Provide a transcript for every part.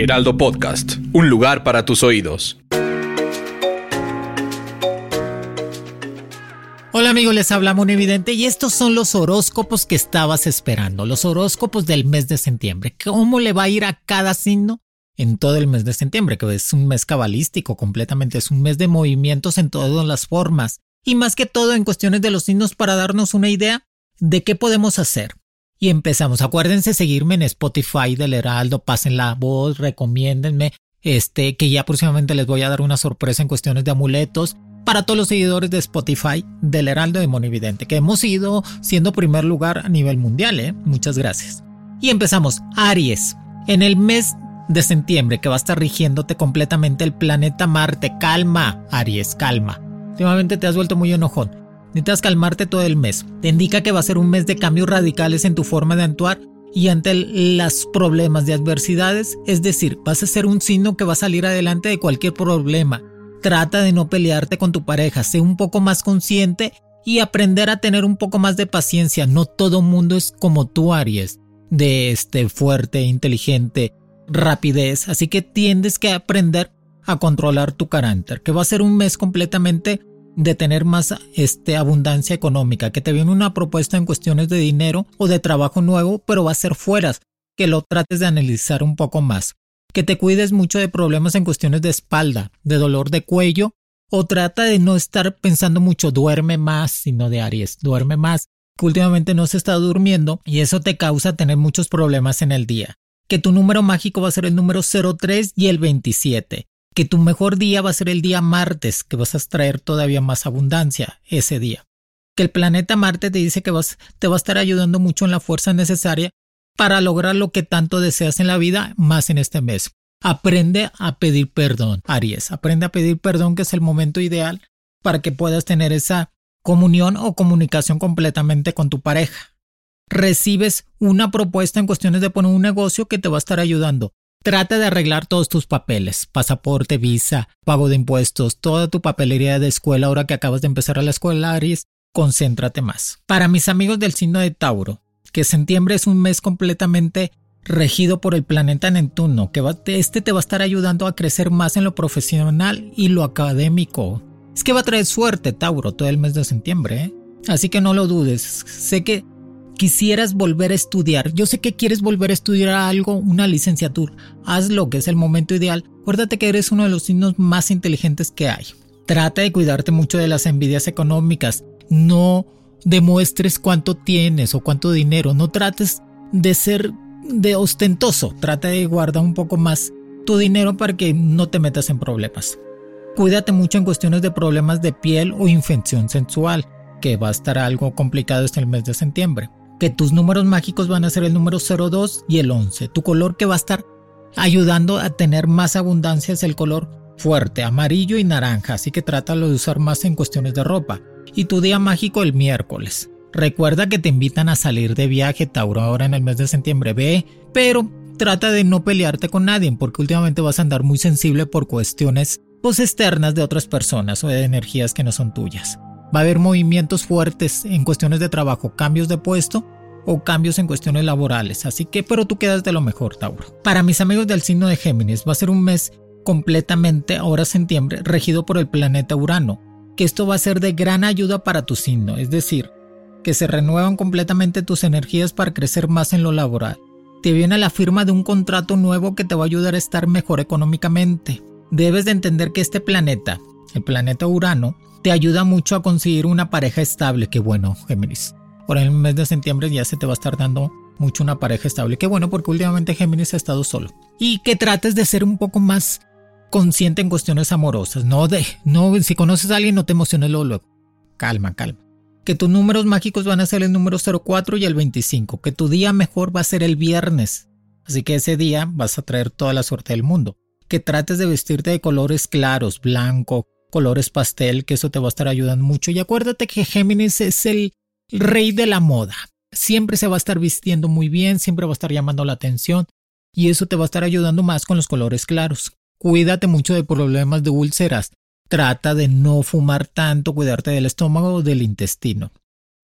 Heraldo Podcast, un lugar para tus oídos. Hola amigos, les habla Evidente y estos son los horóscopos que estabas esperando, los horóscopos del mes de septiembre. ¿Cómo le va a ir a cada signo en todo el mes de septiembre? Que es un mes cabalístico completamente, es un mes de movimientos en todas las formas y más que todo en cuestiones de los signos para darnos una idea de qué podemos hacer. Y empezamos. Acuérdense seguirme en Spotify del Heraldo, pasen la voz, recomiéndenme, este, que ya próximamente les voy a dar una sorpresa en cuestiones de amuletos para todos los seguidores de Spotify del Heraldo de Monividente, que hemos ido siendo primer lugar a nivel mundial, ¿eh? Muchas gracias. Y empezamos. Aries. En el mes de septiembre que va a estar rigiéndote completamente el planeta Marte. Calma, Aries, calma. Últimamente te has vuelto muy enojón. Necesitas calmarte todo el mes. Te indica que va a ser un mes de cambios radicales en tu forma de actuar y ante los problemas de adversidades, es decir, vas a ser un signo que va a salir adelante de cualquier problema. Trata de no pelearte con tu pareja, sé un poco más consciente y aprender a tener un poco más de paciencia. No todo mundo es como tú, Aries, de este fuerte, inteligente, rapidez, así que tienes que aprender a controlar tu carácter, que va a ser un mes completamente de tener más este, abundancia económica, que te viene una propuesta en cuestiones de dinero o de trabajo nuevo, pero va a ser fuera, que lo trates de analizar un poco más, que te cuides mucho de problemas en cuestiones de espalda, de dolor de cuello, o trata de no estar pensando mucho, duerme más, sino de Aries, duerme más, que últimamente no se está durmiendo y eso te causa tener muchos problemas en el día. Que tu número mágico va a ser el número 03 y el 27 que tu mejor día va a ser el día martes, que vas a extraer todavía más abundancia ese día. Que el planeta Marte te dice que vas, te va a estar ayudando mucho en la fuerza necesaria para lograr lo que tanto deseas en la vida, más en este mes. Aprende a pedir perdón, Aries. Aprende a pedir perdón, que es el momento ideal para que puedas tener esa comunión o comunicación completamente con tu pareja. Recibes una propuesta en cuestiones de poner un negocio que te va a estar ayudando. Trata de arreglar todos tus papeles, pasaporte, visa, pago de impuestos, toda tu papelería de escuela ahora que acabas de empezar a la escuela, Aries, concéntrate más. Para mis amigos del signo de Tauro, que septiembre es un mes completamente regido por el planeta Neptuno, que este te va a estar ayudando a crecer más en lo profesional y lo académico. Es que va a traer suerte, Tauro, todo el mes de septiembre, ¿eh? Así que no lo dudes. Sé que quisieras volver a estudiar, yo sé que quieres volver a estudiar algo, una licenciatura, hazlo, que es el momento ideal. Acuérdate que eres uno de los signos más inteligentes que hay. Trata de cuidarte mucho de las envidias económicas. No demuestres cuánto tienes o cuánto dinero. No trates de ser de ostentoso. Trata de guardar un poco más tu dinero para que no te metas en problemas. Cuídate mucho en cuestiones de problemas de piel o infección sensual, que va a estar algo complicado este el mes de septiembre que tus números mágicos van a ser el número 02 y el 11. Tu color que va a estar ayudando a tener más abundancia es el color fuerte, amarillo y naranja, así que trátalo de usar más en cuestiones de ropa. Y tu día mágico el miércoles. Recuerda que te invitan a salir de viaje, Tauro, ahora en el mes de septiembre. Ve, pero trata de no pelearte con nadie, porque últimamente vas a andar muy sensible por cuestiones pues, externas de otras personas o de energías que no son tuyas. Va a haber movimientos fuertes en cuestiones de trabajo, cambios de puesto o cambios en cuestiones laborales. Así que, pero tú quedas de lo mejor, Tauro. Para mis amigos del signo de Géminis, va a ser un mes completamente, ahora septiembre, regido por el planeta Urano. Que esto va a ser de gran ayuda para tu signo, es decir, que se renuevan completamente tus energías para crecer más en lo laboral. Te viene la firma de un contrato nuevo que te va a ayudar a estar mejor económicamente. Debes de entender que este planeta, el planeta Urano, te ayuda mucho a conseguir una pareja estable. Qué bueno, Géminis. Por el mes de septiembre ya se te va a estar dando mucho una pareja estable. Qué bueno, porque últimamente Géminis ha estado solo. Y que trates de ser un poco más consciente en cuestiones amorosas. No de, no, si conoces a alguien, no te emociones luego, luego. Calma, calma. que tus números mágicos van a ser el número 04 y el 25, que tu día mejor va a ser el viernes, así que ese día vas a traer toda la suerte del mundo, que trates de vestirte de colores claros, blanco, colores pastel, que eso te va a estar ayudando mucho, y acuérdate que Géminis es el rey de la moda, siempre se va a estar vistiendo muy bien, siempre va a estar llamando la atención, y eso te va a estar ayudando más con los colores claros. Cuídate mucho de problemas de úlceras. Trata de no fumar tanto, cuidarte del estómago o del intestino.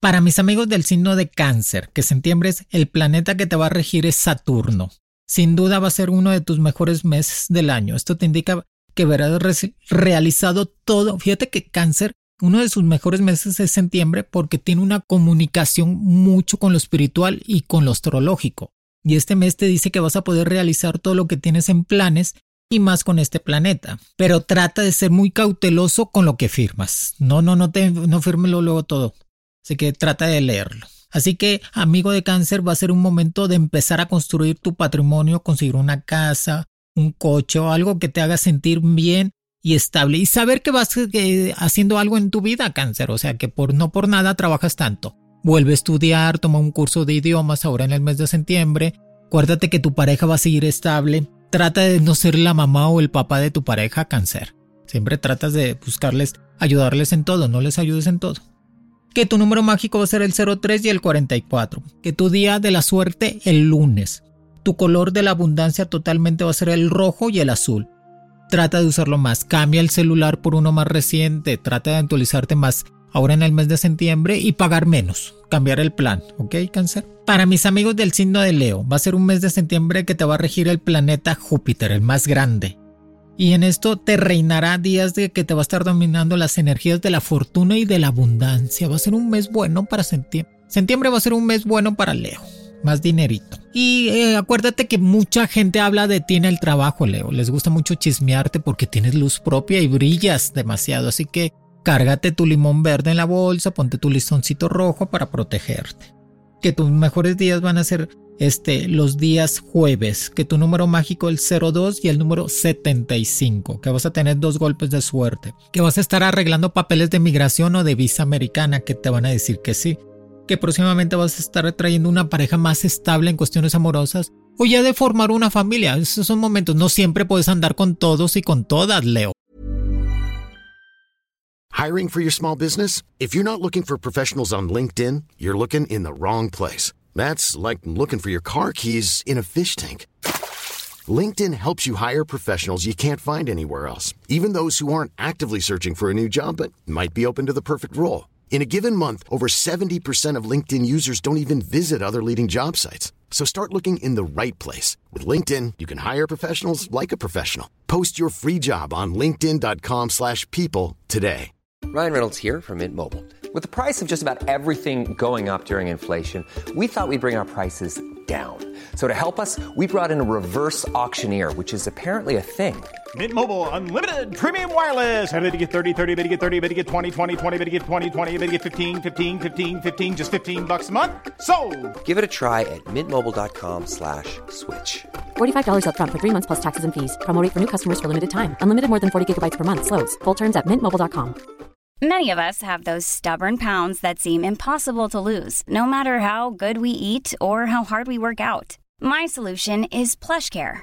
Para mis amigos del signo de cáncer, que septiembre es el planeta que te va a regir es Saturno. Sin duda va a ser uno de tus mejores meses del año. Esto te indica que verás realizado todo. Fíjate que cáncer, uno de sus mejores meses es septiembre porque tiene una comunicación mucho con lo espiritual y con lo astrológico. Y este mes te dice que vas a poder realizar todo lo que tienes en planes y más con este planeta. Pero trata de ser muy cauteloso con lo que firmas. No, no, no te, no fírmelo luego todo. Así que trata de leerlo. Así que, amigo de cáncer, va a ser un momento de empezar a construir tu patrimonio, conseguir una casa, un coche o algo que te haga sentir bien y estable y saber que vas eh, haciendo algo en tu vida, cáncer. O sea, que por no por nada trabajas tanto. Vuelve a estudiar, toma un curso de idiomas ahora en el mes de septiembre. Acuérdate que tu pareja va a seguir estable Trata de no ser la mamá o el papá de tu pareja cáncer. Siempre tratas de buscarles, ayudarles en todo, no les ayudes en todo. Que tu número mágico va a ser el 03 y el 44. Que tu día de la suerte el lunes. Tu color de la abundancia totalmente va a ser el rojo y el azul. Trata de usarlo más. Cambia el celular por uno más reciente. Trata de actualizarte más ahora en el mes de septiembre y pagar menos, cambiar el plan, ¿ok, cáncer? Para mis amigos del signo de Leo, va a ser un mes de septiembre que te va a regir el planeta Júpiter, el más grande. Y en esto te reinará días de que te va a estar dominando las energías de la fortuna y de la abundancia. Va a ser un mes bueno para septiembre. Septiembre va a ser un mes bueno para Leo. Más dinerito. Y eh, acuérdate que mucha gente habla de ti en el trabajo, Leo. Les gusta mucho chismearte porque tienes luz propia y brillas demasiado. Así que Cárgate tu limón verde en la bolsa, ponte tu listoncito rojo para protegerte. Que tus mejores días van a ser este, los días jueves, que tu número mágico el 02 y el número 75, que vas a tener dos golpes de suerte, que vas a estar arreglando papeles de migración o de visa americana que te van a decir que sí, que próximamente vas a estar trayendo una pareja más estable en cuestiones amorosas o ya de formar una familia. Esos son momentos, no siempre puedes andar con todos y con todas, Leo. Hiring for your small business? If you're not looking for professionals on LinkedIn, you're looking in the wrong place. That's like looking for your car keys in a fish tank. LinkedIn helps you hire professionals you can't find anywhere else, even those who aren't actively searching for a new job but might be open to the perfect role. In a given month, over 70% of LinkedIn users don't even visit other leading job sites. So start looking in the right place. With LinkedIn, you can hire professionals like a professional. Post your free job on linkedin.com slash people today. Ryan Reynolds here from Mint Mobile. With the price of just about everything going up during inflation, we thought we'd bring our prices down. So to help us, we brought in a reverse auctioneer, which is apparently a thing. Mint Mobile unlimited premium wireless. Ready to get 30, 30, bit to get 30, bit to get 20, 20, 20, bit to get 20, 20, bit to get 15, 15, 15, 15 just 15 bucks a month. So, Give it a try at mintmobile.com/switch. slash $45 up front for 3 months plus taxes and fees. Promo for new customers for limited time. Unlimited more than 40 gigabytes per month slows. Full terms at mintmobile.com. Many of us have those stubborn pounds that seem impossible to lose, no matter how good we eat or how hard we work out. My solution is PlushCare.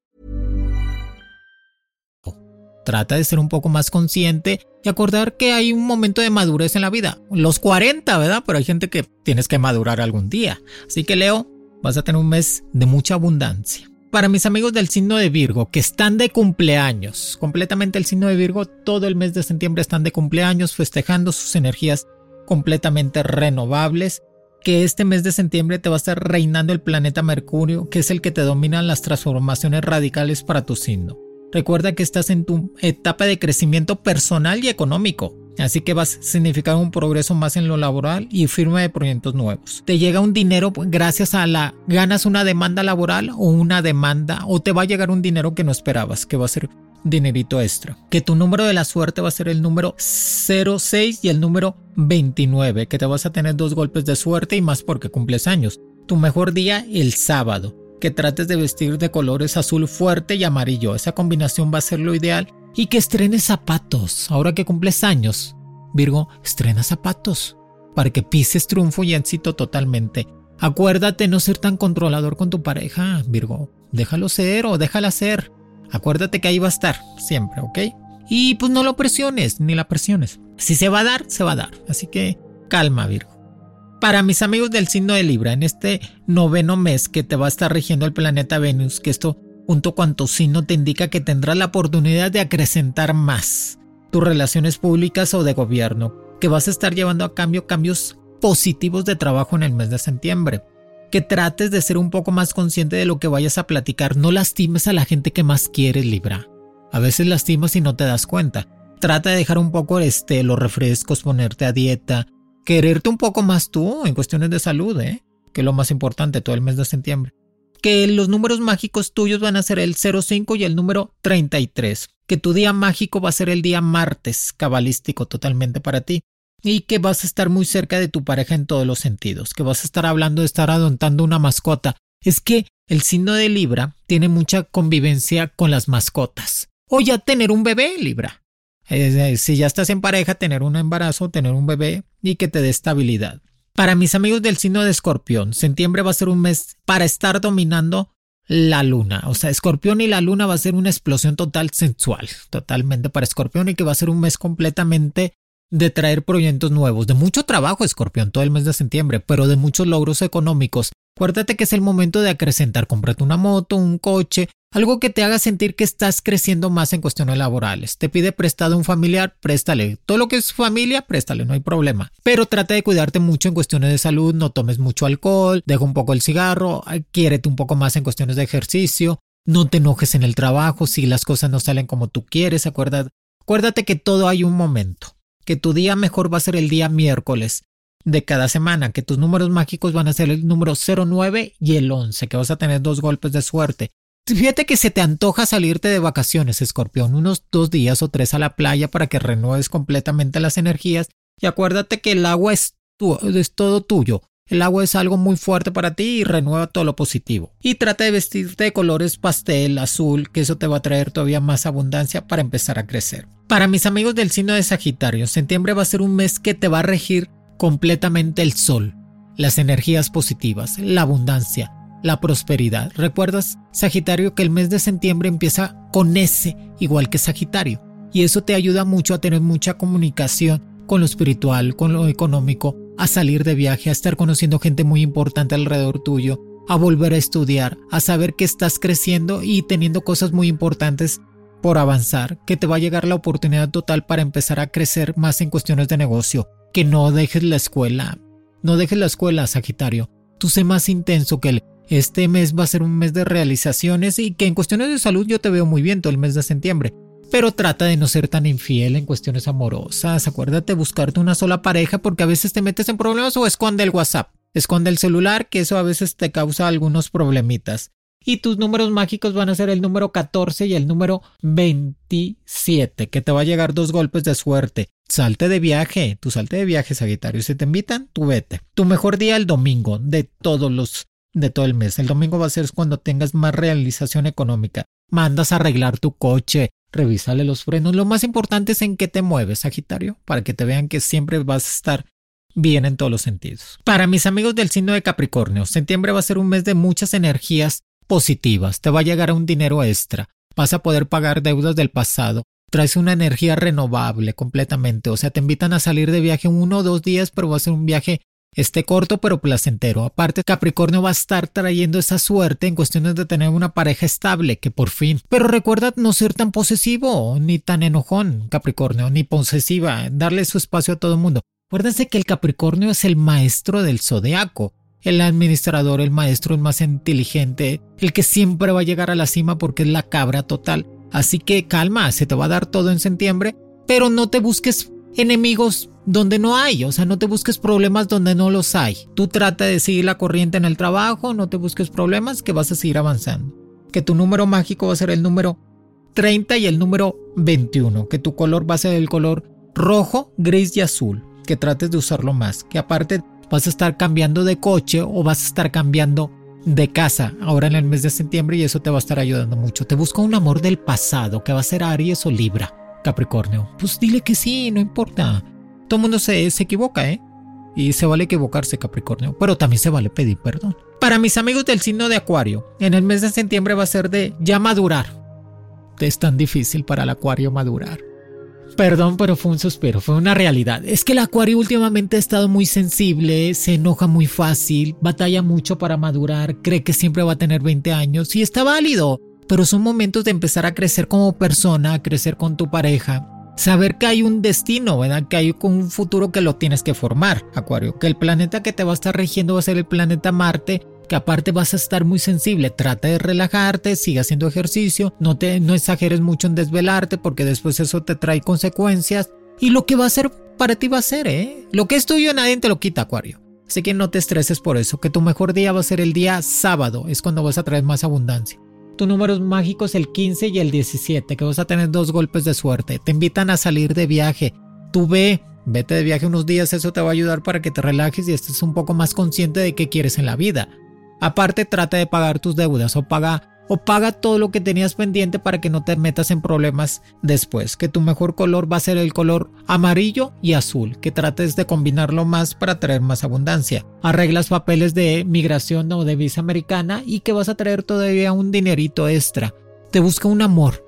Trata de ser un poco más consciente y acordar que hay un momento de madurez en la vida. Los 40, ¿verdad? Pero hay gente que tienes que madurar algún día. Así que Leo, vas a tener un mes de mucha abundancia. Para mis amigos del signo de Virgo, que están de cumpleaños, completamente el signo de Virgo, todo el mes de septiembre están de cumpleaños, festejando sus energías completamente renovables, que este mes de septiembre te va a estar reinando el planeta Mercurio, que es el que te domina las transformaciones radicales para tu signo. Recuerda que estás en tu etapa de crecimiento personal y económico, así que vas a significar un progreso más en lo laboral y firma de proyectos nuevos. Te llega un dinero gracias a la ganas una demanda laboral o una demanda o te va a llegar un dinero que no esperabas, que va a ser dinerito extra. Que tu número de la suerte va a ser el número 06 y el número 29, que te vas a tener dos golpes de suerte y más porque cumples años. Tu mejor día el sábado, que trates de vestir de colores azul fuerte y amarillo. Esa combinación va a ser lo ideal. Y que estrenes zapatos, ahora que cumples años. Virgo, estrena zapatos para que pises triunfo y éxito totalmente. Acuérdate no ser tan controlador con tu pareja, Virgo. Déjalo ser o déjala ser. Acuérdate que ahí va a estar, siempre, ¿ok? Y pues no lo presiones, ni la presiones. Si se va a dar, se va a dar. Así que calma, Virgo. Para mis amigos del signo de Libra, en este noveno mes que te va a estar rigiendo el planeta Venus, que esto junto con tu signo te indica que tendrás la oportunidad de acrecentar más tus relaciones públicas o de gobierno, que vas a estar llevando a cambio cambios positivos de trabajo en el mes de septiembre. Que trates de ser un poco más consciente de lo que vayas a platicar. No lastimes a la gente que más quieres, Libra. A veces lastimas y no te das cuenta. Trata de dejar un poco este, los refrescos, ponerte a dieta, quererte un poco más tú en cuestiones de salud, ¿eh? que es lo más importante todo el mes de septiembre. Que los números mágicos tuyos van a ser el 05 y el número 33. Que tu día mágico va a ser el día martes, cabalístico totalmente para ti y que vas a estar muy cerca de tu pareja en todos los sentidos, que vas a estar hablando de estar adoptando una mascota. Es que el signo de Libra tiene mucha convivencia con las mascotas. O ya tener un bebé, Libra. si ya estás en pareja, tener un embarazo, tener un bebé y que te dé estabilidad. Para mis amigos del signo de Escorpión, septiembre va a ser un mes para estar dominando la luna. O sea, Escorpión y la luna va a ser una explosión total sensual, totalmente para Escorpión y que va a ser un mes completamente de traer proyectos nuevos, de mucho trabajo, Escorpión, todo el mes de septiembre, pero de muchos logros económicos. Acuérdate que es el momento de acrecentar, comprarte una moto, un coche, algo que te haga sentir que estás creciendo más en cuestiones laborales. Te pide prestado un familiar, préstale. Todo lo que es familia, préstale, no hay problema. Pero trata de cuidarte mucho en cuestiones de salud, no tomes mucho alcohol, deja un poco el cigarro, quiérete un poco más en cuestiones de ejercicio, no te enojes en el trabajo si las cosas no salen como tú quieres, acuérdate, acuérdate que todo hay un momento que tu día mejor va a ser el día miércoles de cada semana, que tus números mágicos van a ser el número 09 y el 11, que vas a tener dos golpes de suerte. Fíjate que se te antoja salirte de vacaciones, escorpión, unos dos días o tres a la playa para que renueves completamente las energías y acuérdate que el agua es, es todo tuyo. El agua es algo muy fuerte para ti y renueva todo lo positivo. Y trata de vestirte de colores pastel, azul, que eso te va a traer todavía más abundancia para empezar a crecer. Para mis amigos del signo de Sagitario, septiembre va a ser un mes que te va a regir completamente el sol, las energías positivas, la abundancia, la prosperidad. ¿Recuerdas, Sagitario, que el mes de septiembre empieza con S, igual que Sagitario? Y eso te ayuda mucho a tener mucha comunicación con lo espiritual, con lo económico, a salir de viaje, a estar conociendo gente muy importante alrededor tuyo, a volver a estudiar, a saber que estás creciendo y teniendo cosas muy importantes por avanzar, que te va a llegar la oportunidad total para empezar a crecer más en cuestiones de negocio, que no dejes la escuela, no dejes la escuela, Sagitario, tú sé más intenso que el este mes va a ser un mes de realizaciones y que en cuestiones de salud yo te veo muy bien todo el mes de septiembre pero trata de no ser tan infiel en cuestiones amorosas. Acuérdate buscarte una sola pareja porque a veces te metes en problemas o esconde el WhatsApp. Esconde el celular, que eso a veces te causa algunos problemitas. Y tus números mágicos van a ser el número 14 y el número 27, que te va a llegar dos golpes de suerte. Salte de viaje, tu salte de viaje, Sagitario. Si te invitan, tú vete. Tu mejor día el domingo, de todos los, de todo el mes. El domingo va a ser cuando tengas más realización económica. Mandas a arreglar tu coche, revísale los frenos. Lo más importante es en qué te mueves, Sagitario, para que te vean que siempre vas a estar bien en todos los sentidos. Para mis amigos del signo de Capricornio, septiembre va a ser un mes de muchas energías positivas. Te va a llegar un dinero extra. Vas a poder pagar deudas del pasado. Traes una energía renovable completamente. O sea, te invitan a salir de viaje uno o dos días, pero va a ser un viaje este corto pero placentero. Aparte, Capricornio va a estar trayendo esa suerte en cuestiones de tener una pareja estable, que por fin. Pero recuerda no ser tan posesivo, ni tan enojón, Capricornio, ni posesiva, darle su espacio a todo el mundo. Acuérdense que el Capricornio es el maestro del zodiaco, el administrador, el maestro, el más inteligente, el que siempre va a llegar a la cima porque es la cabra total. Así que calma, se te va a dar todo en septiembre, pero no te busques enemigos donde no hay, o sea, no te busques problemas donde no los hay. Tú trata de seguir la corriente en el trabajo, no te busques problemas que vas a seguir avanzando. Que tu número mágico va a ser el número 30 y el número 21, que tu color va a ser el color rojo, gris y azul, que trates de usarlo más, que aparte vas a estar cambiando de coche o vas a estar cambiando de casa ahora en el mes de septiembre y eso te va a estar ayudando mucho. Te busca un amor del pasado que va a ser Aries o Libra, Capricornio. Pues dile que sí, no importa. Todo el mundo se, se equivoca, ¿eh? Y se vale equivocarse, Capricornio, pero también se vale pedir perdón. Para mis amigos del signo de Acuario, en el mes de septiembre va a ser de ya madurar. Es tan difícil para el Acuario madurar. Perdón, pero fue un suspiro, fue una realidad. Es que el acuario últimamente ha estado muy sensible, se enoja muy fácil, batalla mucho para madurar, cree que siempre va a tener 20 años y está válido, pero son momentos de empezar a crecer como persona, a crecer con tu pareja. Saber que hay un destino, ¿verdad? Que hay un futuro que lo tienes que formar, Acuario. Que el planeta que te va a estar regiendo va a ser el planeta Marte que aparte vas a estar muy sensible. Trata de relajarte, sigue haciendo ejercicio, no, te, no exageres mucho en desvelarte porque después eso te trae consecuencias. Y lo que va a ser para ti va a ser, ¿eh? Lo que es tuyo nadie te lo quita, Acuario. Así que no te estreses por eso, que tu mejor día va a ser el día sábado, es cuando vas a traer más abundancia. Tu número mágico es el 15 y el 17, que vas a tener dos golpes de suerte. Te invitan a salir de viaje. Tú ve, vete de viaje unos días, eso te va a ayudar para que te relajes y estés un poco más consciente de qué quieres en la vida. Aparte, trata de pagar tus deudas o paga o paga todo lo que tenías pendiente para que no te metas en problemas después. Que tu mejor color va a ser el color amarillo y azul, que trates de combinarlo más para traer más abundancia. Arreglas papeles de migración o de visa americana y que vas a traer todavía un dinerito extra. Te busca un amor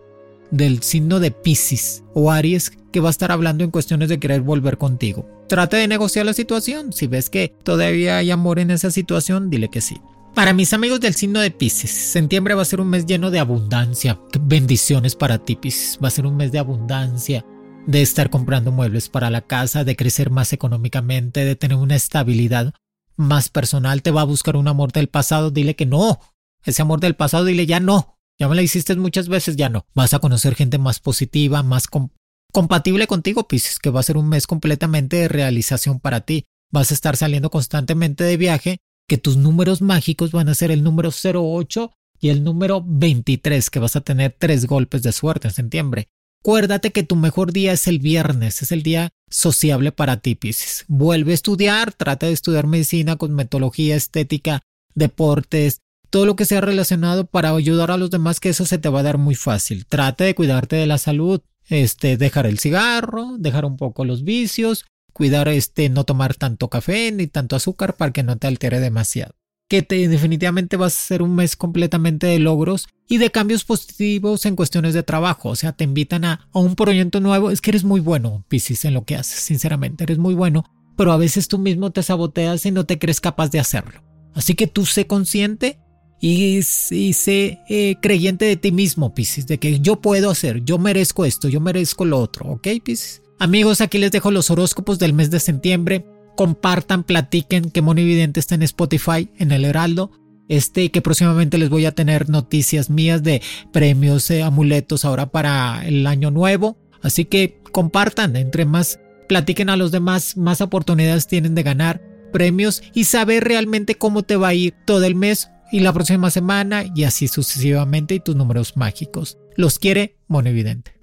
del signo de Pisces o Aries que va a estar hablando en cuestiones de querer volver contigo. Trata de negociar la situación. Si ves que todavía hay amor en esa situación, dile que sí. Para mis amigos del signo de Pisces, septiembre va a ser un mes lleno de abundancia. Bendiciones para ti, Pisces. Va a ser un mes de abundancia, de estar comprando muebles para la casa, de crecer más económicamente, de tener una estabilidad más personal. Te va a buscar un amor del pasado, dile que no. Ese amor del pasado, dile ya no. Ya me la hiciste muchas veces, ya no. Vas a conocer gente más positiva, más compatible contigo, Pisces, que va a ser un mes completamente de realización para ti. Vas a estar saliendo constantemente de viaje que tus números mágicos van a ser el número 08 y el número 23, que vas a tener tres golpes de suerte en septiembre. Acuérdate que tu mejor día es el viernes, es el día sociable para ti, Pisces. Vuelve a estudiar, trata de estudiar medicina, cosmetología, estética, deportes, todo lo que sea relacionado para ayudar a los demás, que eso se te va a dar muy fácil. Trata de cuidarte de la salud, este, dejar el cigarro, dejar un poco los vicios, cuidar este no tomar tanto café ni tanto azúcar para que no te altere demasiado. Que te, definitivamente vas a ser un mes completamente de logros y de cambios positivos en cuestiones de trabajo. O sea, te invitan a, a un proyecto nuevo. Es que eres muy bueno, Piscis, en lo que haces, sinceramente, eres muy bueno, pero a veces tú mismo te saboteas y no te crees capaz de hacerlo. Así que tú sé consciente y, sé eh, creyente de ti mismo, Piscis, de que yo puedo hacer, yo merezco esto, yo merezco lo otro, ¿ok, Piscis? Amigos, aquí les dejo los horóscopos del mes de septiembre. Compartan, platiquen que Monividente está en Spotify, en el Heraldo. Este, que próximamente les voy a tener noticias mías de premios, eh, amuletos ahora para el año nuevo. Así que compartan, entre más platiquen a los demás, más oportunidades tienen de ganar premios y saber realmente cómo te va a ir todo el mes y la próxima semana y así sucesivamente y tus números mágicos. Los quiere Monividente.